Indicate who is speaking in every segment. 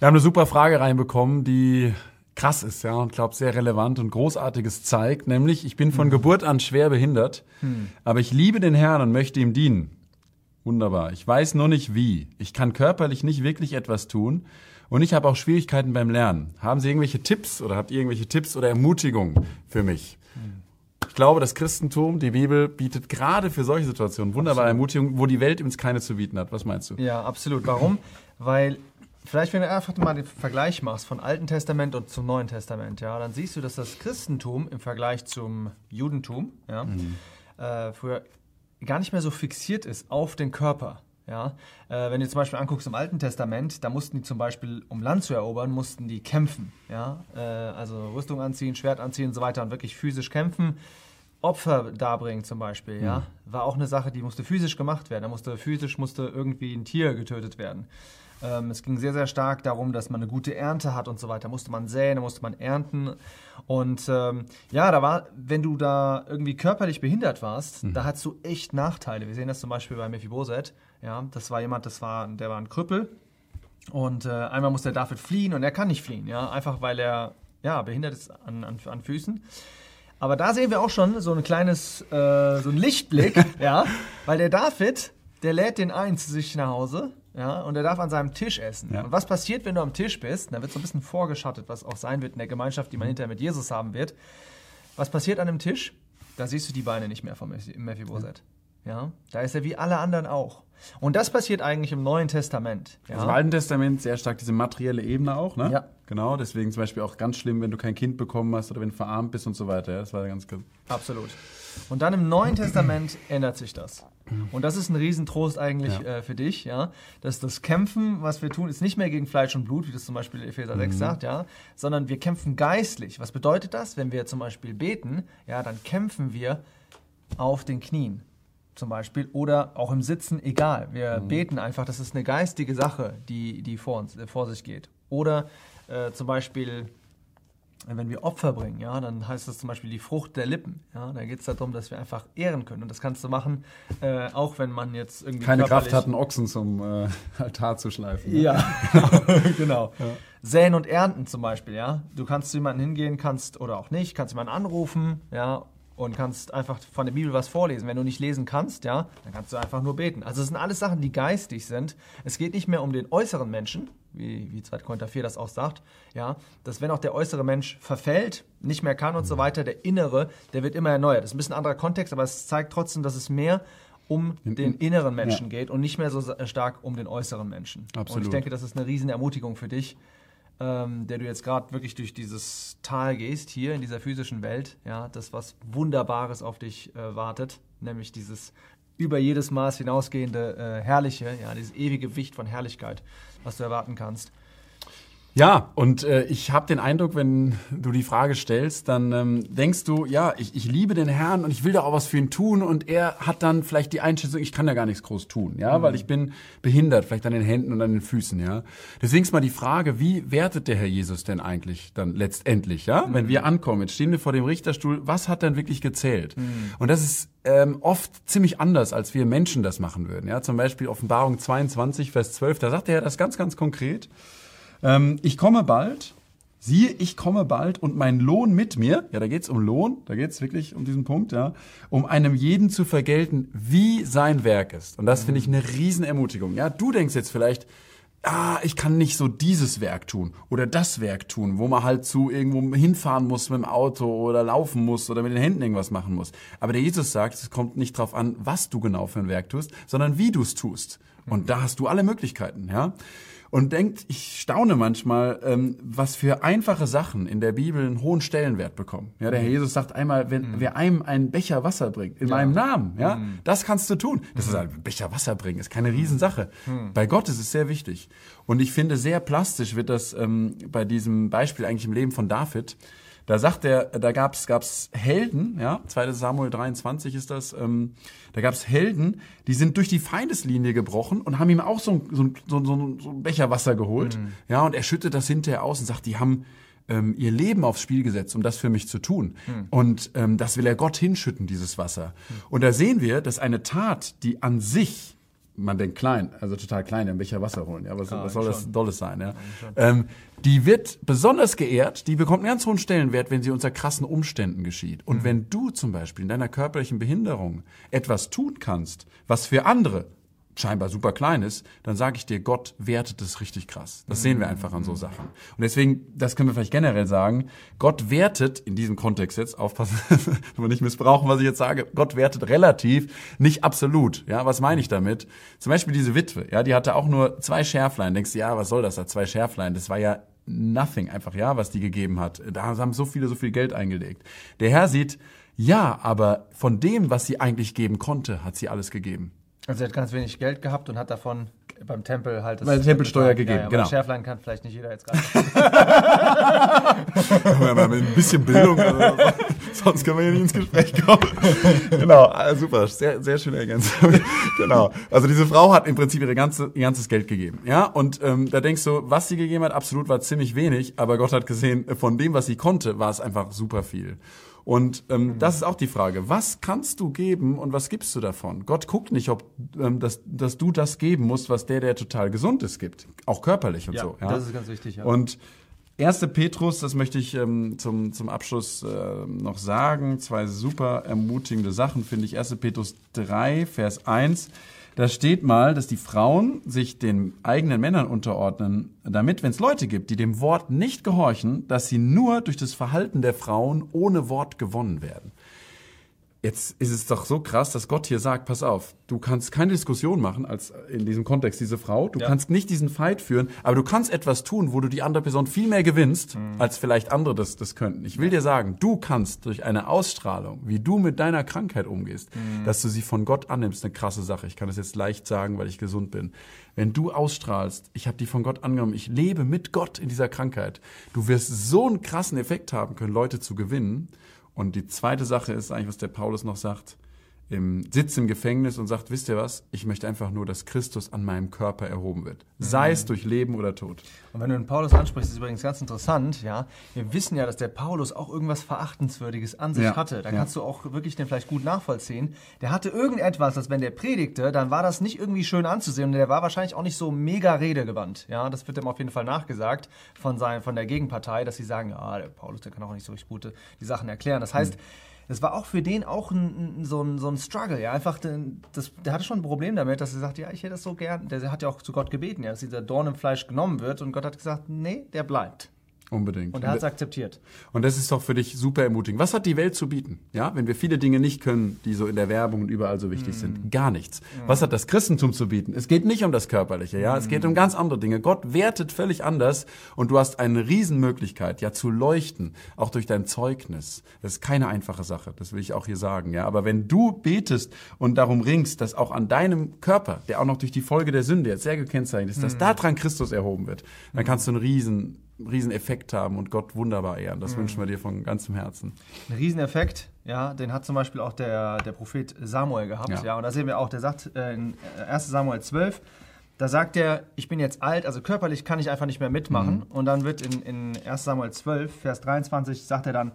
Speaker 1: Wir haben eine super Frage reinbekommen, die krass ist, ja, und glaube sehr relevant und großartiges zeigt, nämlich ich bin von hm. Geburt an schwer behindert, hm. aber ich liebe den Herrn und möchte ihm dienen. Wunderbar. Ich weiß nur nicht wie. Ich kann körperlich nicht wirklich etwas tun und ich habe auch Schwierigkeiten beim Lernen. Haben Sie irgendwelche Tipps oder habt ihr irgendwelche Tipps oder Ermutigungen für mich? Hm. Ich glaube, das Christentum, die Bibel bietet gerade für solche Situationen wunderbare Ermutigungen, wo die Welt uns keine zu bieten hat. Was meinst du?
Speaker 2: Ja, absolut. Warum? Weil Vielleicht, wenn du einfach mal den Vergleich machst von Alten Testament und zum Neuen Testament, ja, dann siehst du, dass das Christentum im Vergleich zum Judentum, ja, mhm. äh, früher gar nicht mehr so fixiert ist auf den Körper. Ja, äh, wenn du zum Beispiel anguckst im Alten Testament, da mussten die zum Beispiel, um Land zu erobern, mussten die kämpfen. Ja, äh, also Rüstung anziehen, Schwert anziehen und so weiter und wirklich physisch kämpfen. Opfer darbringen zum Beispiel, mhm. ja, war auch eine Sache, die musste physisch gemacht werden. Da musste physisch musste irgendwie ein Tier getötet werden. Ähm, es ging sehr, sehr stark darum, dass man eine gute Ernte hat und so weiter. Da musste man säen, da musste man ernten. Und ähm, ja, da war, wenn du da irgendwie körperlich behindert warst, mhm. da hattest du echt Nachteile. Wir sehen das zum Beispiel bei Mephiboset. Ja, das war jemand, das war, der war ein Krüppel. Und äh, einmal muss der David fliehen und er kann nicht fliehen, ja, einfach weil er ja, behindert ist an, an, an Füßen. Aber da sehen wir auch schon so ein kleines, äh, so ein Lichtblick, ja, weil der David, der lädt den ein zu sich nach Hause ja, und er darf an seinem Tisch essen. Ja. Und was passiert, wenn du am Tisch bist? Da wird so ein bisschen vorgeschattet, was auch sein wird in der Gemeinschaft, die man hinterher mit Jesus haben wird. Was passiert an dem Tisch? Da siehst du die Beine nicht mehr von Mephibosheth. Ja, da ist er wie alle anderen auch. Und das passiert eigentlich im Neuen Testament.
Speaker 1: Ja? Also Im Alten Testament sehr stark diese materielle Ebene auch, ne? Ja. Genau, deswegen zum Beispiel auch ganz schlimm, wenn du kein Kind bekommen hast oder wenn du verarmt bist und so weiter. Ja, das war ganz gut.
Speaker 2: Absolut. Und dann im Neuen Testament ändert sich das. Und das ist ein Riesentrost eigentlich ja. äh, für dich, ja, dass das Kämpfen, was wir tun, ist nicht mehr gegen Fleisch und Blut, wie das zum Beispiel Epheser 6 mhm. sagt, ja, sondern wir kämpfen geistlich. Was bedeutet das? Wenn wir zum Beispiel beten, ja, dann kämpfen wir auf den Knien zum Beispiel oder auch im Sitzen, egal. Wir mhm. beten einfach, das ist eine geistige Sache, die, die vor, uns, äh, vor sich geht. Oder äh, zum Beispiel wenn wir Opfer bringen, ja, dann heißt das zum Beispiel die Frucht der Lippen. Ja, da geht es darum, dass wir einfach ehren können. Und das kannst du machen, äh, auch wenn man jetzt irgendwie.
Speaker 1: Keine Kraft hat, einen Ochsen zum äh, Altar zu schleifen.
Speaker 2: Ne? Ja, genau. Ja. Säen und ernten zum Beispiel, ja. Du kannst zu jemandem hingehen, kannst oder auch nicht, kannst jemanden anrufen, ja, und kannst einfach von der Bibel was vorlesen. Wenn du nicht lesen kannst, ja, dann kannst du einfach nur beten. Also es sind alles Sachen, die geistig sind. Es geht nicht mehr um den äußeren Menschen, wie, wie 2. Korinther 4 das auch sagt, ja, dass wenn auch der äußere Mensch verfällt, nicht mehr kann und so weiter, der innere, der wird immer erneuert. Das ist ein bisschen ein anderer Kontext, aber es zeigt trotzdem, dass es mehr um den inneren Menschen ja. geht und nicht mehr so stark um den äußeren Menschen. Absolut. Und ich denke, das ist eine riesen Ermutigung für dich, ähm, der du jetzt gerade wirklich durch dieses Tal gehst, hier in dieser physischen Welt, ja, das was Wunderbares auf dich äh, wartet, nämlich dieses über jedes Maß hinausgehende äh, Herrliche, ja, dieses ewige Gewicht von Herrlichkeit, was du erwarten kannst.
Speaker 1: Ja, und äh, ich habe den Eindruck, wenn du die Frage stellst, dann ähm, denkst du, ja, ich, ich liebe den Herrn und ich will da auch was für ihn tun und er hat dann vielleicht die Einschätzung, ich kann da gar nichts groß tun, ja, mhm. weil ich bin behindert, vielleicht an den Händen und an den Füßen, ja. Deswegen ist mal die Frage, wie wertet der Herr Jesus denn eigentlich dann letztendlich, ja, mhm. wenn wir ankommen, jetzt stehen wir vor dem Richterstuhl, was hat denn wirklich gezählt? Mhm. Und das ist ähm, oft ziemlich anders, als wir Menschen das machen würden, ja. Zum Beispiel Offenbarung 22, Vers 12, da sagt er das ganz, ganz konkret. Ähm, ich komme bald. Siehe, ich komme bald und mein Lohn mit mir, ja, da geht's um Lohn, da geht's wirklich um diesen Punkt, ja, um einem jeden zu vergelten, wie sein Werk ist. Und das finde ich eine Riesenermutigung. Ja, du denkst jetzt vielleicht, ah, ich kann nicht so dieses Werk tun oder das Werk tun, wo man halt zu irgendwo hinfahren muss mit dem Auto oder laufen muss oder mit den Händen irgendwas machen muss. Aber der Jesus sagt, es kommt nicht drauf an, was du genau für ein Werk tust, sondern wie du es tust. Und da hast du alle Möglichkeiten, ja und denkt, ich staune manchmal, ähm, was für einfache Sachen in der Bibel einen hohen Stellenwert bekommen. Ja, der Herr mhm. Jesus sagt einmal, wenn mhm. wer einem einen Becher Wasser bringt, in ja. meinem Namen, ja, mhm. das kannst du tun. Das ist ein Becher Wasser bringen, ist keine Riesensache. Mhm. Bei Gott ist es sehr wichtig. Und ich finde, sehr plastisch wird das ähm, bei diesem Beispiel eigentlich im Leben von David. Da sagt er, da gab's gab's Helden, ja, 2. Samuel 23 ist das, ähm, da gab's Helden, die sind durch die Feindeslinie gebrochen und haben ihm auch so, so, so, so, so einen Becher Wasser geholt, mhm. ja, und er schüttet das hinterher aus und sagt, die haben ähm, ihr Leben aufs Spiel gesetzt, um das für mich zu tun. Mhm. Und ähm, das will er Gott hinschütten, dieses Wasser. Mhm. Und da sehen wir, dass eine Tat, die an sich man denkt klein, also total klein, ja, welcher Wasser holen. Ja, was, ja, was soll schon. das Dolles sein? Ja? Ähm, die wird besonders geehrt, die bekommt einen ganz hohen Stellenwert, wenn sie unter krassen Umständen geschieht. Und mhm. wenn du zum Beispiel in deiner körperlichen Behinderung etwas tun kannst, was für andere scheinbar super klein ist, dann sage ich dir, Gott wertet es richtig krass. Das sehen wir einfach an so Sachen. Und deswegen, das können wir vielleicht generell sagen, Gott wertet, in diesem Kontext jetzt, aufpassen, wenn wir nicht missbrauchen, was ich jetzt sage, Gott wertet relativ, nicht absolut. Ja, was meine ich damit? Zum Beispiel diese Witwe, ja, die hatte auch nur zwei Schärflein. Denkst du, ja, was soll das da, zwei Schärflein? Das war ja nothing einfach, ja, was die gegeben hat. Da haben so viele, so viel Geld eingelegt. Der Herr sieht, ja, aber von dem, was sie eigentlich geben konnte, hat sie alles gegeben.
Speaker 2: Also sie hat ganz wenig Geld gehabt und hat davon beim Tempel halt
Speaker 1: das Weil Tempelsteuer gegeben, ja, ja,
Speaker 2: genau. Schärflein kann vielleicht nicht jeder jetzt gerade.
Speaker 1: mit ein bisschen Bildung, also, sonst können wir hier nicht ins Gespräch kommen. genau, ah, super, sehr, sehr schöne Ergänzung. genau. Also diese Frau hat im Prinzip ihre ganze, ihr ganzes Geld gegeben. Ja, und ähm, da denkst du, was sie gegeben hat, absolut war ziemlich wenig, aber Gott hat gesehen, von dem, was sie konnte, war es einfach super viel. Und ähm, mhm. das ist auch die Frage, was kannst du geben und was gibst du davon? Gott guckt nicht, ob ähm, dass, dass du das geben musst, was der, der total gesund ist, gibt. Auch körperlich und
Speaker 2: ja,
Speaker 1: so.
Speaker 2: Ja, das ist ganz wichtig. Ja.
Speaker 1: Und 1. Petrus, das möchte ich ähm, zum, zum Abschluss äh, noch sagen, zwei super ermutigende Sachen, finde ich. 1. Petrus 3, Vers 1. Da steht mal, dass die Frauen sich den eigenen Männern unterordnen, damit, wenn es Leute gibt, die dem Wort nicht gehorchen, dass sie nur durch das Verhalten der Frauen ohne Wort gewonnen werden. Jetzt ist es doch so krass, dass Gott hier sagt, pass auf, du kannst keine Diskussion machen als in diesem Kontext diese Frau, du ja. kannst nicht diesen Fight führen, aber du kannst etwas tun, wo du die andere Person viel mehr gewinnst, mhm. als vielleicht andere das, das könnten. Ich will dir sagen, du kannst durch eine Ausstrahlung, wie du mit deiner Krankheit umgehst, mhm. dass du sie von Gott annimmst, eine krasse Sache. Ich kann das jetzt leicht sagen, weil ich gesund bin. Wenn du ausstrahlst, ich habe die von Gott angenommen, ich lebe mit Gott in dieser Krankheit, du wirst so einen krassen Effekt haben können, Leute zu gewinnen und die zweite Sache ist eigentlich, was der Paulus noch sagt, im, sitzt im Gefängnis und sagt, wisst ihr was, ich möchte einfach nur, dass Christus an meinem Körper erhoben wird. Sei mhm. es durch Leben oder Tod.
Speaker 2: Und wenn du den Paulus ansprichst, ist übrigens ganz interessant, ja. Wir wissen ja, dass der Paulus auch irgendwas Verachtenswürdiges an sich ja. hatte. Da ja. kannst du auch wirklich den vielleicht gut nachvollziehen. Der hatte irgendetwas, dass wenn der predigte, dann war das nicht irgendwie schön anzusehen und der war wahrscheinlich auch nicht so mega redegewandt. Ja, das wird ihm auf jeden Fall nachgesagt von, sein, von der Gegenpartei, dass sie sagen, ja, der Paulus, der kann auch nicht so richtig gute die Sachen erklären. Das heißt, mhm das war auch für den auch ein, so, ein, so ein Struggle. Ja, einfach, das, der hatte schon ein Problem damit, dass er sagt, ja, ich hätte das so gern. Der hat ja auch zu Gott gebeten, ja, dass dieser Dorn im Fleisch genommen wird. Und Gott hat gesagt, nee, der bleibt.
Speaker 1: Unbedingt.
Speaker 2: Und er hat es akzeptiert.
Speaker 1: Und das ist doch für dich super ermutigend. Was hat die Welt zu bieten? Ja, wenn wir viele Dinge nicht können, die so in der Werbung und überall so wichtig mm. sind. Gar nichts. Mm. Was hat das Christentum zu bieten? Es geht nicht um das Körperliche, ja. Mm. Es geht um ganz andere Dinge. Gott wertet völlig anders und du hast eine Riesenmöglichkeit, ja, zu leuchten, auch durch dein Zeugnis. Das ist keine einfache Sache. Das will ich auch hier sagen, ja. Aber wenn du betest und darum ringst, dass auch an deinem Körper, der auch noch durch die Folge der Sünde jetzt sehr gekennzeichnet ist, dass daran Christus erhoben wird, dann kannst du einen riesen Rieseneffekt haben und Gott wunderbar ehren. Das mhm. wünschen wir dir von ganzem Herzen.
Speaker 2: Ein Rieseneffekt, ja, den hat zum Beispiel auch der, der Prophet Samuel gehabt. Ja. ja und da sehen wir auch, der sagt äh, in 1 Samuel 12, da sagt er, ich bin jetzt alt, also körperlich kann ich einfach nicht mehr mitmachen. Mhm. Und dann wird in, in 1 Samuel 12, Vers 23, sagt er dann,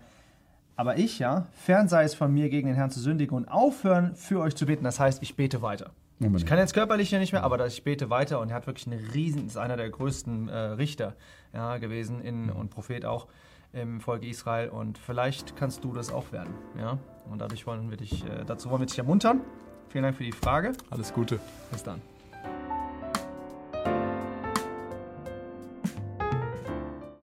Speaker 2: aber ich, ja, fern sei es von mir, gegen den Herrn zu sündigen und aufhören, für euch zu beten. Das heißt, ich bete weiter. Unbedingt. Ich kann jetzt körperlich ja nicht mehr, aber ich bete weiter und er hat wirklich eine riesen, ist einer der größten äh, Richter ja, gewesen in, und Prophet auch im Volk Israel und vielleicht kannst du das auch werden. Ja? Und dadurch wollen wir dich, äh, dazu wollen wir dich ermuntern. Vielen Dank für die Frage.
Speaker 1: Alles Gute.
Speaker 2: Bis dann.